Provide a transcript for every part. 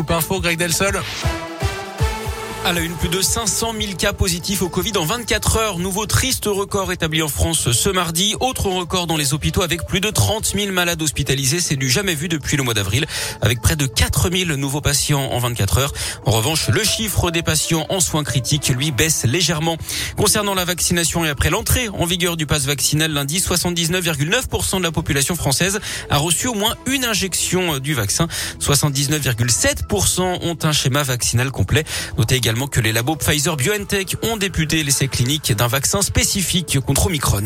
Scoop Info, Greg Delsol. À la une, plus de 500 000 cas positifs au Covid en 24 heures. Nouveau triste record établi en France ce mardi. Autre record dans les hôpitaux avec plus de 30 000 malades hospitalisés. C'est du jamais vu depuis le mois d'avril avec près de 4 000 nouveaux patients en 24 heures. En revanche, le chiffre des patients en soins critiques, lui, baisse légèrement. Concernant la vaccination et après l'entrée en vigueur du pass vaccinal lundi, 79,9% de la population française a reçu au moins une injection du vaccin. 79,7% ont un schéma vaccinal complet. Notez également que les labos Pfizer BioNTech ont débuté l'essai clinique d'un vaccin spécifique contre Omicron.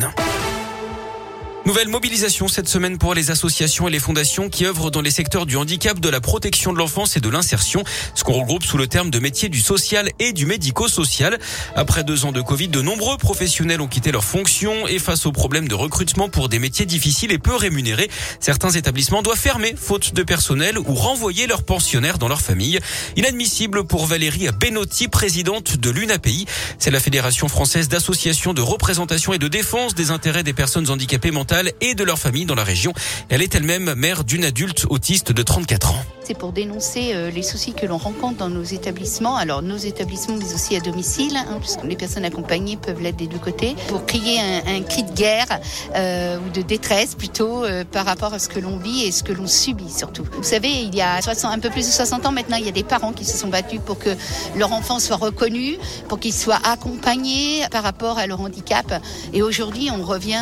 Nouvelle mobilisation cette semaine pour les associations et les fondations qui œuvrent dans les secteurs du handicap, de la protection de l'enfance et de l'insertion, ce qu'on regroupe sous le terme de métier du social et du médico-social. Après deux ans de Covid, de nombreux professionnels ont quitté leurs fonctions et face aux problèmes de recrutement pour des métiers difficiles et peu rémunérés, certains établissements doivent fermer faute de personnel ou renvoyer leurs pensionnaires dans leur famille. Inadmissible pour Valérie Benotti, présidente de l'UNAPI. C'est la Fédération française d'associations de représentation et de défense des intérêts des personnes handicapées mentales et de leur famille dans la région. Elle est elle-même mère d'une adulte autiste de 34 ans. C'est pour dénoncer euh, les soucis que l'on rencontre dans nos établissements, alors nos établissements mais aussi à domicile, hein, puisque les personnes accompagnées peuvent l'être des deux côtés, pour crier un, cri de guerre euh, ou de détresse plutôt euh, par rapport à ce que l'on vit et ce que l'on subit surtout. Vous savez, il y a 60, un peu plus de 60 ans maintenant, il y a des parents qui se sont battus pour que leur enfant soit reconnu, pour qu'il soit accompagné par rapport à leur handicap. Et aujourd'hui, on revient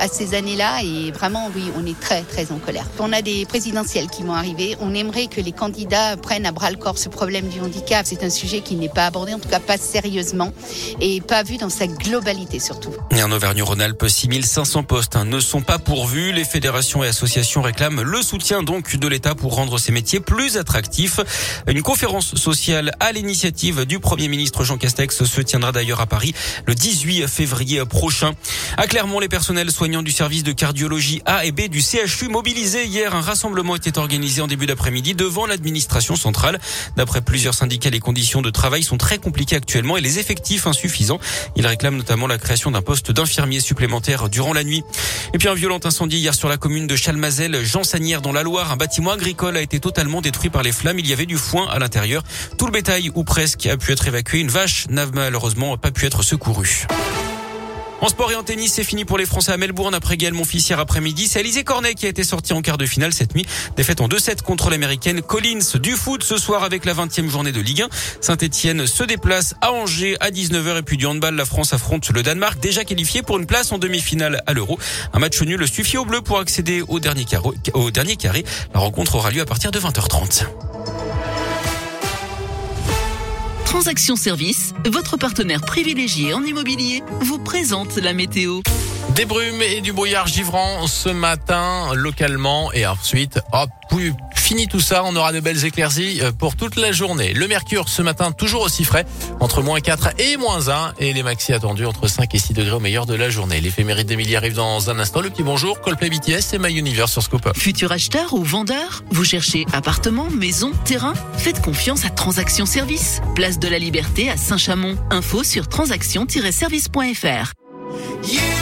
à ces années-là et vraiment, oui, on est très très en colère. On a des présidentielles qui vont arriver. On est J'aimerais que les candidats prennent à bras le corps ce problème du handicap. C'est un sujet qui n'est pas abordé, en tout cas pas sérieusement, et pas vu dans sa globalité surtout. Et en Auvergne-Rhône-Alpes, 6500 postes hein, ne sont pas pourvus. Les fédérations et associations réclament le soutien donc de l'État pour rendre ces métiers plus attractifs. Une conférence sociale à l'initiative du Premier ministre Jean Castex se tiendra d'ailleurs à Paris le 18 février prochain. À Clermont, les personnels soignants du service de cardiologie A et B du CHU mobilisés hier. Un rassemblement était organisé en début d'après-midi midi devant l'administration centrale. D'après plusieurs syndicats, les conditions de travail sont très compliquées actuellement et les effectifs insuffisants. Ils réclament notamment la création d'un poste d'infirmier supplémentaire durant la nuit. Et puis un violent incendie hier sur la commune de Chalmazel, Jean Sanière dans la Loire. Un bâtiment agricole a été totalement détruit par les flammes. Il y avait du foin à l'intérieur. Tout le bétail ou presque a pu être évacué. Une vache n'a malheureusement pas pu être secourue. En sport et en tennis, c'est fini pour les Français à Melbourne après Gaël Monfils après-midi. C'est Alizé Cornet qui a été sorti en quart de finale cette nuit. Défaite en 2-7 contre l'américaine Collins du foot ce soir avec la 20e journée de Ligue 1. Saint-Etienne se déplace à Angers à 19h et puis du handball, la France affronte le Danemark déjà qualifié pour une place en demi-finale à l'Euro. Un match nul suffit au bleu pour accéder au dernier carré. La rencontre aura lieu à partir de 20h30. Transaction Service, votre partenaire privilégié en immobilier, vous présente la météo. Des brumes et du brouillard givrant ce matin localement et ensuite, hop, fini tout ça, on aura de belles éclaircies euh, pour toute la journée. Le mercure ce matin toujours aussi frais, entre moins 4 et moins 1 et les maxi attendus entre 5 et 6 degrés au meilleur de la journée. L'éphéméride d'Emilie arrive dans un instant. Le petit bonjour, Coldplay BTS et My Universe sur Scoop. Futur acheteur ou vendeur, vous cherchez appartement, maison, terrain? Faites confiance à Transaction Service. Place de la Liberté à Saint-Chamond. Info sur transaction-service.fr. you.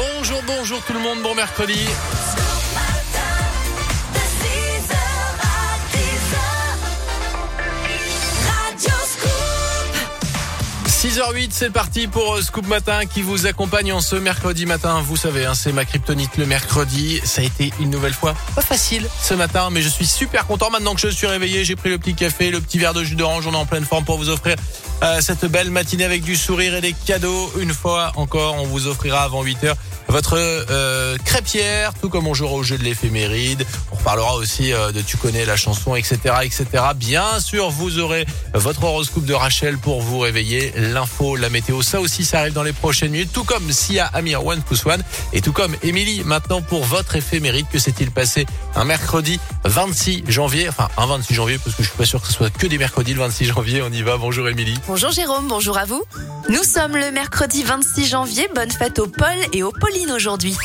Bonjour, bonjour tout le monde, bon mercredi. 6h08, c'est parti pour Scoop Matin qui vous accompagne en ce mercredi matin. Vous savez, hein, c'est ma kryptonite le mercredi. Ça a été une nouvelle fois pas facile ce matin, mais je suis super content maintenant que je suis réveillé. J'ai pris le petit café, le petit verre de jus d'orange. On est en pleine forme pour vous offrir euh, cette belle matinée avec du sourire et des cadeaux. Une fois encore, on vous offrira avant 8h votre euh, crêpière, tout comme on jouera au jeu de l'éphéméride. On reparlera aussi euh, de Tu connais la chanson, etc., etc. Bien sûr, vous aurez votre horoscope de Rachel pour vous réveiller. L'info, la météo, ça aussi, ça arrive dans les prochaines minutes. Tout comme Sia Amir One Plus One et tout comme Émilie. Maintenant, pour votre éphéméride, que s'est-il passé un mercredi 26 janvier, enfin un 26 janvier, parce que je suis pas sûr que ce soit que des mercredis le 26 janvier. On y va. Bonjour Émilie. Bonjour Jérôme, bonjour à vous. Nous sommes le mercredi 26 janvier. Bonne fête aux Paul et aux Pauline aujourd'hui.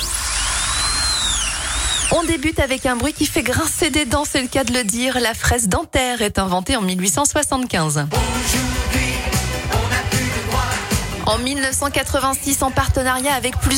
On débute avec un bruit qui fait grincer des dents, c'est le cas de le dire. La fraise dentaire est inventée en 1875. En 1986, en partenariat avec plusieurs